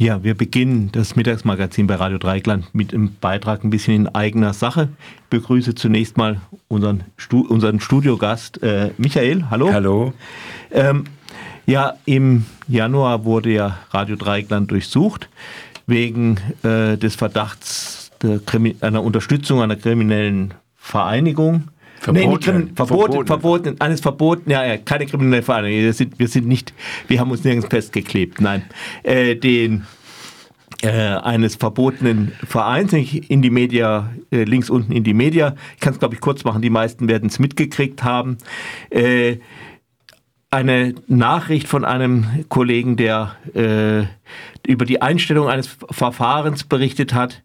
Ja, wir beginnen das Mittagsmagazin bei Radio Dreigland mit einem Beitrag ein bisschen in eigener Sache. Ich begrüße zunächst mal unseren, Stu unseren Studiogast äh, Michael. Hallo. Hallo. Ähm, ja, im Januar wurde ja Radio Dreigland durchsucht wegen äh, des Verdachts einer Unterstützung einer kriminellen Vereinigung. Verboten. Nee, verboten, verboten, verboten, eines verboten, ja, ja, keine kriminelle Vereinigung. Wir sind, wir sind nicht, wir haben uns nirgends festgeklebt, nein. Äh, den, äh, eines verbotenen Vereins, in die Media, äh, links unten in die Media. Ich kann es, glaube ich, kurz machen, die meisten werden es mitgekriegt haben. Äh, eine Nachricht von einem Kollegen, der über die Einstellung eines Verfahrens berichtet hat,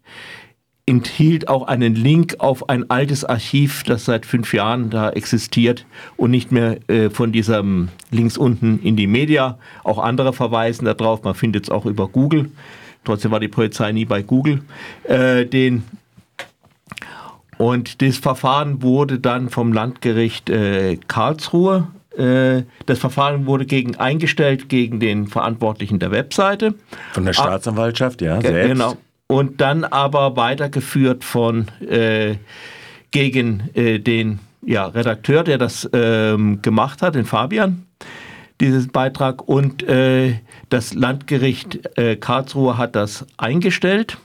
enthielt auch einen Link auf ein altes Archiv, das seit fünf Jahren da existiert und nicht mehr äh, von diesem links unten in die Media. Auch andere verweisen darauf, man findet es auch über Google. Trotzdem war die Polizei nie bei Google. Äh, den und das Verfahren wurde dann vom Landgericht äh, Karlsruhe äh, das Verfahren wurde gegen eingestellt gegen den Verantwortlichen der Webseite. Von der Staatsanwaltschaft, ja, selbst. Genau und dann aber weitergeführt von äh, gegen äh, den ja, Redakteur, der das ähm, gemacht hat, den Fabian, dieses Beitrag. Und äh, das Landgericht äh, Karlsruhe hat das eingestellt,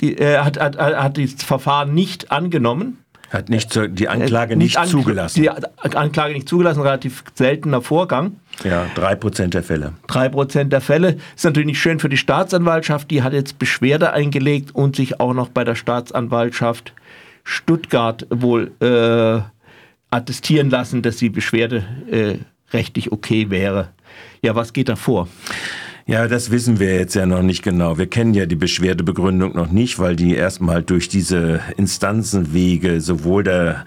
die, äh, hat, hat, hat das Verfahren nicht angenommen. Hat nicht zu, die Anklage nicht, nicht zugelassen. Die Anklage nicht zugelassen, relativ seltener Vorgang. Ja, drei Prozent der Fälle. Drei Prozent der Fälle. Ist natürlich nicht schön für die Staatsanwaltschaft. Die hat jetzt Beschwerde eingelegt und sich auch noch bei der Staatsanwaltschaft Stuttgart wohl äh, attestieren lassen, dass die Beschwerde äh, rechtlich okay wäre. Ja, was geht da vor? Ja, das wissen wir jetzt ja noch nicht genau. Wir kennen ja die Beschwerdebegründung noch nicht, weil die erstmal durch diese Instanzenwege sowohl der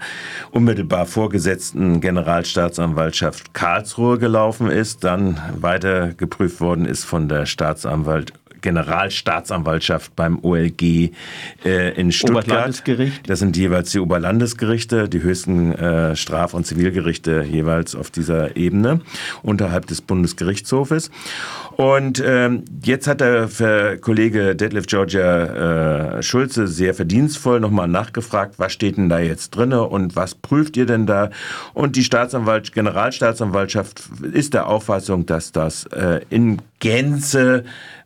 unmittelbar vorgesetzten Generalstaatsanwaltschaft Karlsruhe gelaufen ist, dann weiter geprüft worden ist von der Staatsanwalt Generalstaatsanwaltschaft beim OLG äh, in Stuttgart. Oberlandesgericht. Das sind jeweils die Oberlandesgerichte, die höchsten äh, Straf- und Zivilgerichte jeweils auf dieser Ebene unterhalb des Bundesgerichtshofes. Und ähm, jetzt hat der Kollege Detlef Georgia äh, Schulze sehr verdienstvoll nochmal nachgefragt, was steht denn da jetzt drinne und was prüft ihr denn da? Und die Staatsanwalt, Generalstaatsanwaltschaft ist der Auffassung, dass das äh, in Gänze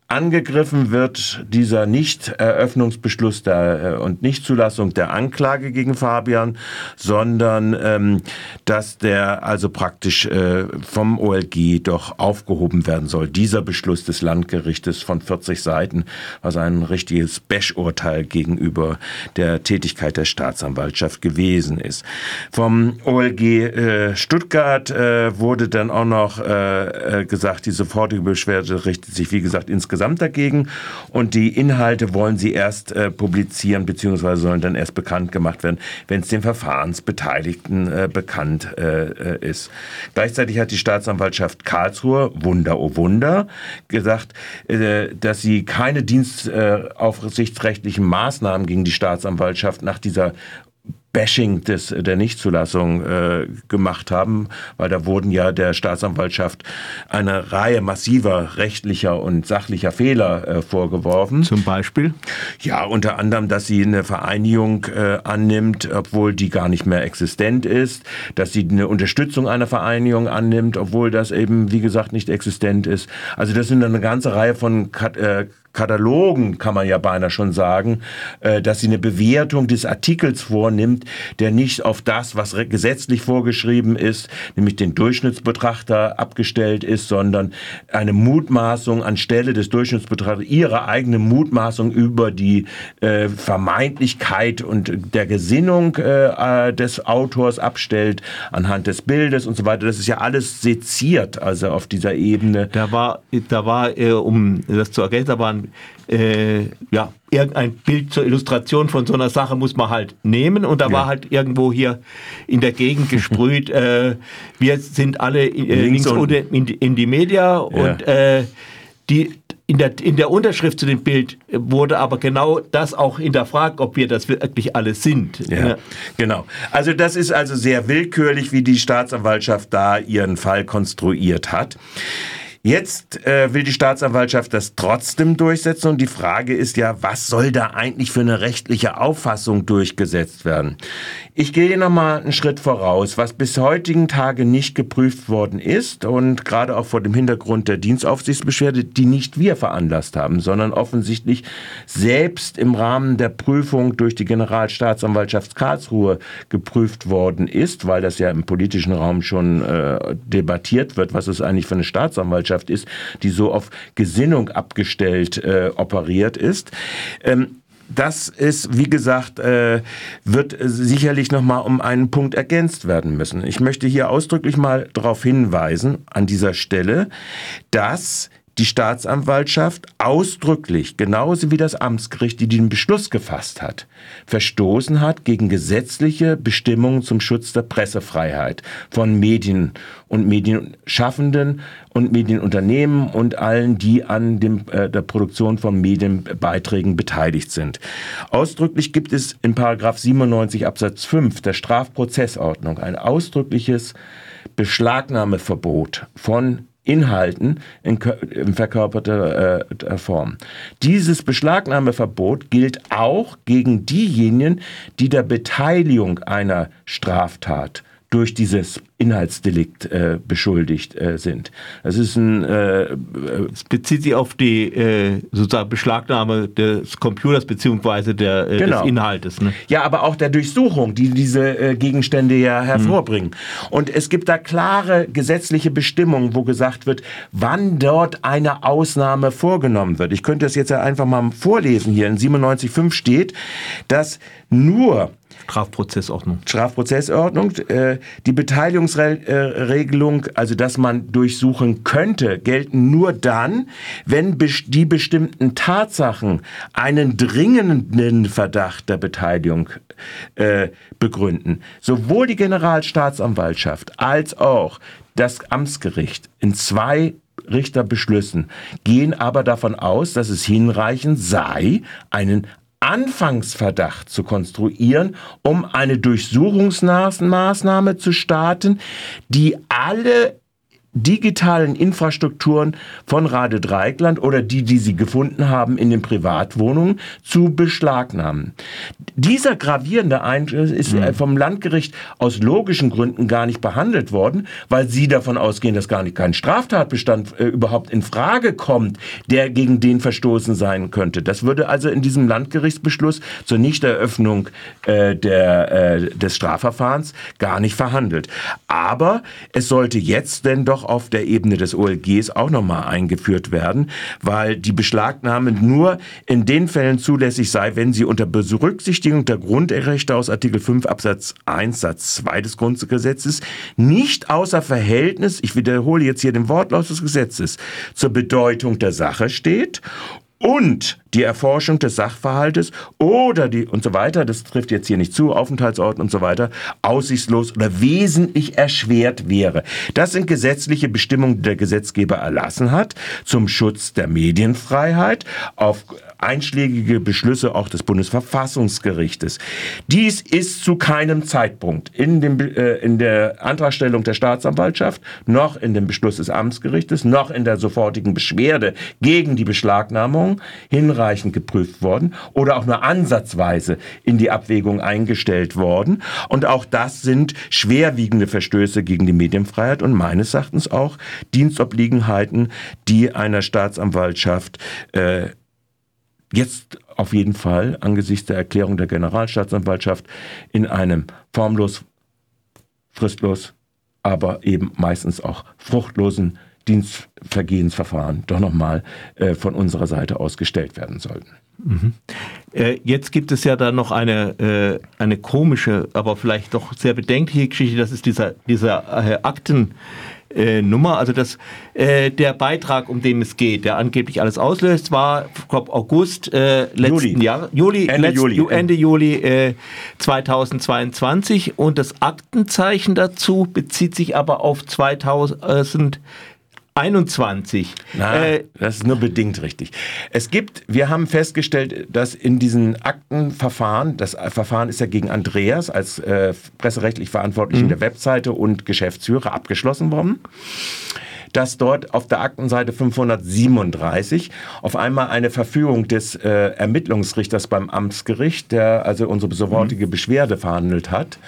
Angegriffen wird dieser Nichteröffnungsbeschluss der, äh, und Nichtzulassung der Anklage gegen Fabian, sondern ähm, dass der also praktisch äh, vom OLG doch aufgehoben werden soll. Dieser Beschluss des Landgerichtes von 40 Seiten, was ein richtiges Bash-Urteil gegenüber der Tätigkeit der Staatsanwaltschaft gewesen ist. Vom OLG äh, Stuttgart äh, wurde dann auch noch äh, äh gesagt, die sofortige Beschwerde richtet sich, wie gesagt, insgesamt insgesamt dagegen und die Inhalte wollen sie erst äh, publizieren beziehungsweise sollen dann erst bekannt gemacht werden, wenn es den Verfahrensbeteiligten äh, bekannt äh, äh, ist. Gleichzeitig hat die Staatsanwaltschaft Karlsruhe, Wunder oh Wunder, gesagt, äh, dass sie keine dienstaufsichtsrechtlichen Maßnahmen gegen die Staatsanwaltschaft nach dieser Bashing des, der Nichtzulassung äh, gemacht haben, weil da wurden ja der Staatsanwaltschaft eine Reihe massiver rechtlicher und sachlicher Fehler äh, vorgeworfen. Zum Beispiel? Ja, unter anderem, dass sie eine Vereinigung äh, annimmt, obwohl die gar nicht mehr existent ist, dass sie eine Unterstützung einer Vereinigung annimmt, obwohl das eben, wie gesagt, nicht existent ist. Also das sind eine ganze Reihe von Kat äh, Katalogen, kann man ja beinahe schon sagen, äh, dass sie eine Bewertung des Artikels vornimmt, der nicht auf das, was gesetzlich vorgeschrieben ist, nämlich den Durchschnittsbetrachter abgestellt ist, sondern eine Mutmaßung anstelle des Durchschnittsbetrachters, ihre eigene Mutmaßung über die äh, Vermeintlichkeit und der Gesinnung äh, des Autors abstellt, anhand des Bildes und so weiter. Das ist ja alles seziert, also auf dieser Ebene. Da war, da war um das zu ergänzen, da waren äh, ja, irgendein Bild zur Illustration von so einer Sache muss man halt nehmen und da ja. war halt irgendwo hier in der Gegend gesprüht, äh, wir sind alle äh, links, links unten in, in, die Media ja. und äh, die in der, in der Unterschrift zu dem Bild wurde aber genau das auch hinterfragt, ob wir das wirklich alle sind. Ja, ja, Genau. Also das ist also sehr willkürlich, wie die Staatsanwaltschaft da ihren Fall konstruiert hat. Jetzt äh, will die Staatsanwaltschaft das trotzdem durchsetzen und die Frage ist ja, was soll da eigentlich für eine rechtliche Auffassung durchgesetzt werden? Ich gehe noch mal einen Schritt voraus, was bis heutigen Tage nicht geprüft worden ist und gerade auch vor dem Hintergrund der Dienstaufsichtsbeschwerde, die nicht wir veranlasst haben, sondern offensichtlich selbst im Rahmen der Prüfung durch die Generalstaatsanwaltschaft Karlsruhe geprüft worden ist, weil das ja im politischen Raum schon äh, debattiert wird, was es eigentlich für eine Staatsanwaltschaft Gesellschaft ist, die so auf Gesinnung abgestellt äh, operiert ist. Ähm, das ist, wie gesagt, äh, wird sicherlich nochmal um einen Punkt ergänzt werden müssen. Ich möchte hier ausdrücklich mal darauf hinweisen, an dieser Stelle, dass die Staatsanwaltschaft ausdrücklich, genauso wie das Amtsgericht, die den Beschluss gefasst hat, verstoßen hat gegen gesetzliche Bestimmungen zum Schutz der Pressefreiheit von Medien und Medienschaffenden und Medienunternehmen und allen, die an dem, äh, der Produktion von Medienbeiträgen beteiligt sind. Ausdrücklich gibt es in Paragraph 97 Absatz 5 der Strafprozessordnung ein ausdrückliches Beschlagnahmeverbot von Inhalten in, in verkörperter äh, Form. Dieses Beschlagnahmeverbot gilt auch gegen diejenigen, die der Beteiligung einer Straftat durch dieses Inhaltsdelikt äh, beschuldigt äh, sind. Das ist ein. Äh, es bezieht sich auf die äh, sozusagen Beschlagnahme des Computers beziehungsweise der, äh, genau. des Inhaltes. Ne? Ja, aber auch der Durchsuchung, die diese äh, Gegenstände ja hervorbringen. Mhm. Und es gibt da klare gesetzliche Bestimmungen, wo gesagt wird, wann dort eine Ausnahme vorgenommen wird. Ich könnte das jetzt ja einfach mal vorlesen hier. In 97.5 steht, dass nur Strafprozessordnung. Strafprozessordnung. Äh, die Beteiligungsregelung, also dass man durchsuchen könnte, gelten nur dann, wenn die bestimmten Tatsachen einen dringenden Verdacht der Beteiligung äh, begründen. Sowohl die Generalstaatsanwaltschaft als auch das Amtsgericht in zwei Richterbeschlüssen gehen aber davon aus, dass es hinreichend sei, einen Anfangsverdacht zu konstruieren, um eine Durchsuchungsmaßnahme zu starten, die alle digitalen Infrastrukturen von Rade Dreikland oder die, die sie gefunden haben in den Privatwohnungen, zu beschlagnahmen. Dieser gravierende Eingriff ist mhm. vom Landgericht aus logischen Gründen gar nicht behandelt worden, weil sie davon ausgehen, dass gar nicht kein Straftatbestand äh, überhaupt in Frage kommt, der gegen den verstoßen sein könnte. Das würde also in diesem Landgerichtsbeschluss zur Nichteröffnung äh, der, äh, des Strafverfahrens gar nicht verhandelt. Aber es sollte jetzt denn doch auf der Ebene des OLGs auch nochmal eingeführt werden, weil die Beschlagnahme nur in den Fällen zulässig sei, wenn sie unter Berücksichtigung der Grundrechte aus Artikel 5 Absatz 1 Satz 2 des Grundgesetzes nicht außer Verhältnis, ich wiederhole jetzt hier den Wortlaut des Gesetzes, zur Bedeutung der Sache steht und die Erforschung des Sachverhaltes oder die und so weiter, das trifft jetzt hier nicht zu, Aufenthaltsort und so weiter, aussichtslos oder wesentlich erschwert wäre. Das sind gesetzliche Bestimmungen, die der Gesetzgeber erlassen hat zum Schutz der Medienfreiheit auf einschlägige Beschlüsse auch des Bundesverfassungsgerichtes. Dies ist zu keinem Zeitpunkt in, dem, äh, in der Antragstellung der Staatsanwaltschaft, noch in dem Beschluss des Amtsgerichtes, noch in der sofortigen Beschwerde gegen die Beschlagnahmung hinreichend geprüft worden oder auch nur ansatzweise in die Abwägung eingestellt worden. Und auch das sind schwerwiegende Verstöße gegen die Medienfreiheit und meines Erachtens auch Dienstobliegenheiten, die einer Staatsanwaltschaft äh, jetzt auf jeden Fall angesichts der Erklärung der Generalstaatsanwaltschaft in einem formlos, fristlos, aber eben meistens auch fruchtlosen Dienstvergehensverfahren doch nochmal äh, von unserer Seite aus gestellt werden sollten. Mhm. Äh, jetzt gibt es ja da noch eine, äh, eine komische, aber vielleicht doch sehr bedenkliche Geschichte. Das ist dieser, dieser äh, Akten, äh, Nummer. Also das, äh, der Beitrag, um den es geht, der angeblich alles auslöst, war glaub, August äh, letzten Juli. Jahr, Juli, Ende letzt, Juli, Ende Juli äh, 2022 und das Aktenzeichen dazu bezieht sich aber auf 2000 21. Na, äh, das ist nur bedingt richtig. Es gibt, wir haben festgestellt, dass in diesen Aktenverfahren, das Verfahren ist ja gegen Andreas als äh, presserechtlich Verantwortlichen mhm. der Webseite und Geschäftsführer abgeschlossen worden dass dort auf der Aktenseite 537 auf einmal eine Verfügung des äh, Ermittlungsrichters beim Amtsgericht, der also unsere sofortige mhm. Beschwerde verhandelt hat,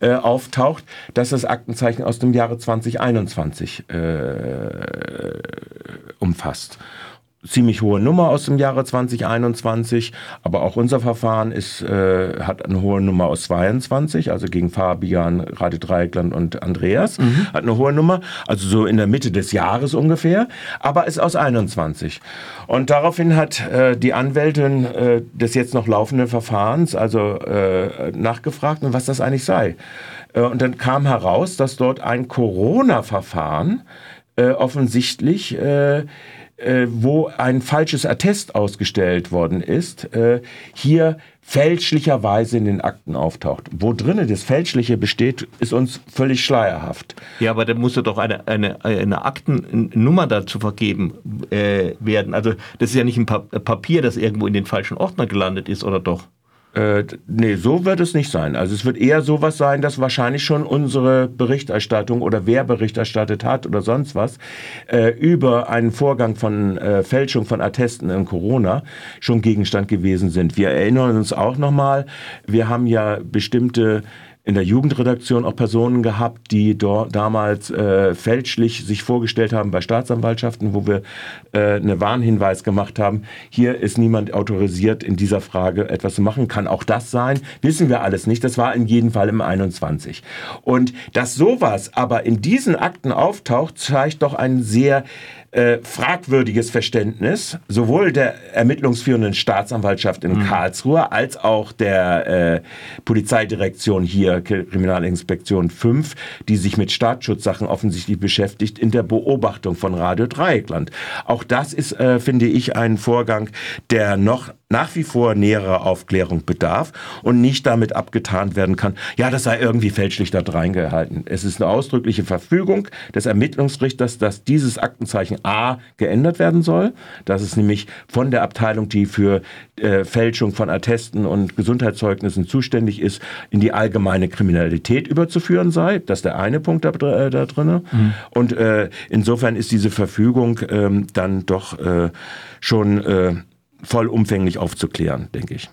äh, auftaucht, dass das Aktenzeichen aus dem Jahre 2021 äh, umfasst ziemlich hohe Nummer aus dem Jahre 2021, aber auch unser Verfahren ist, äh, hat eine hohe Nummer aus 22, also gegen Fabian, Rade Dreieckland und Andreas, mhm. hat eine hohe Nummer, also so in der Mitte des Jahres ungefähr, aber ist aus 21. Und daraufhin hat äh, die Anwältin äh, des jetzt noch laufenden Verfahrens also äh, nachgefragt, was das eigentlich sei. Äh, und dann kam heraus, dass dort ein Corona-Verfahren äh, offensichtlich äh, wo ein falsches Attest ausgestellt worden ist, äh, hier fälschlicherweise in den Akten auftaucht. Wo drinnen das Fälschliche besteht, ist uns völlig schleierhaft. Ja, aber da muss ja doch eine, eine, eine Aktennummer dazu vergeben äh, werden. Also das ist ja nicht ein Papier, das irgendwo in den falschen Ordner gelandet ist, oder doch? Äh, nee, so wird es nicht sein. Also es wird eher sowas sein, dass wahrscheinlich schon unsere Berichterstattung oder wer Bericht erstattet hat oder sonst was äh, über einen Vorgang von äh, Fälschung von Attesten in Corona schon Gegenstand gewesen sind. Wir erinnern uns auch nochmal, wir haben ja bestimmte in der Jugendredaktion auch Personen gehabt, die dort damals äh, fälschlich sich vorgestellt haben bei Staatsanwaltschaften, wo wir äh, einen Warnhinweis gemacht haben. Hier ist niemand autorisiert, in dieser Frage etwas zu machen. Kann auch das sein? Wissen wir alles nicht. Das war in jedem Fall im 21. Und dass sowas aber in diesen Akten auftaucht, zeigt doch einen sehr äh, fragwürdiges Verständnis sowohl der ermittlungsführenden Staatsanwaltschaft in mhm. Karlsruhe als auch der äh, Polizeidirektion hier, Kriminalinspektion 5, die sich mit Staatsschutzsachen offensichtlich beschäftigt, in der Beobachtung von Radio Dreieckland. Auch das ist, äh, finde ich, ein Vorgang, der noch nach wie vor näherer Aufklärung bedarf und nicht damit abgetan werden kann, ja, das sei irgendwie fälschlich da reingehalten. Es ist eine ausdrückliche Verfügung des Ermittlungsrichters, dass dieses Aktenzeichen A geändert werden soll. Das ist nämlich von der Abteilung, die für äh, Fälschung von Attesten und Gesundheitszeugnissen zuständig ist, in die allgemeine Kriminalität überzuführen sei. Das ist der eine Punkt da, äh, da drin. Mhm. Und äh, insofern ist diese Verfügung ähm, dann doch äh, schon äh, vollumfänglich aufzuklären, denke ich.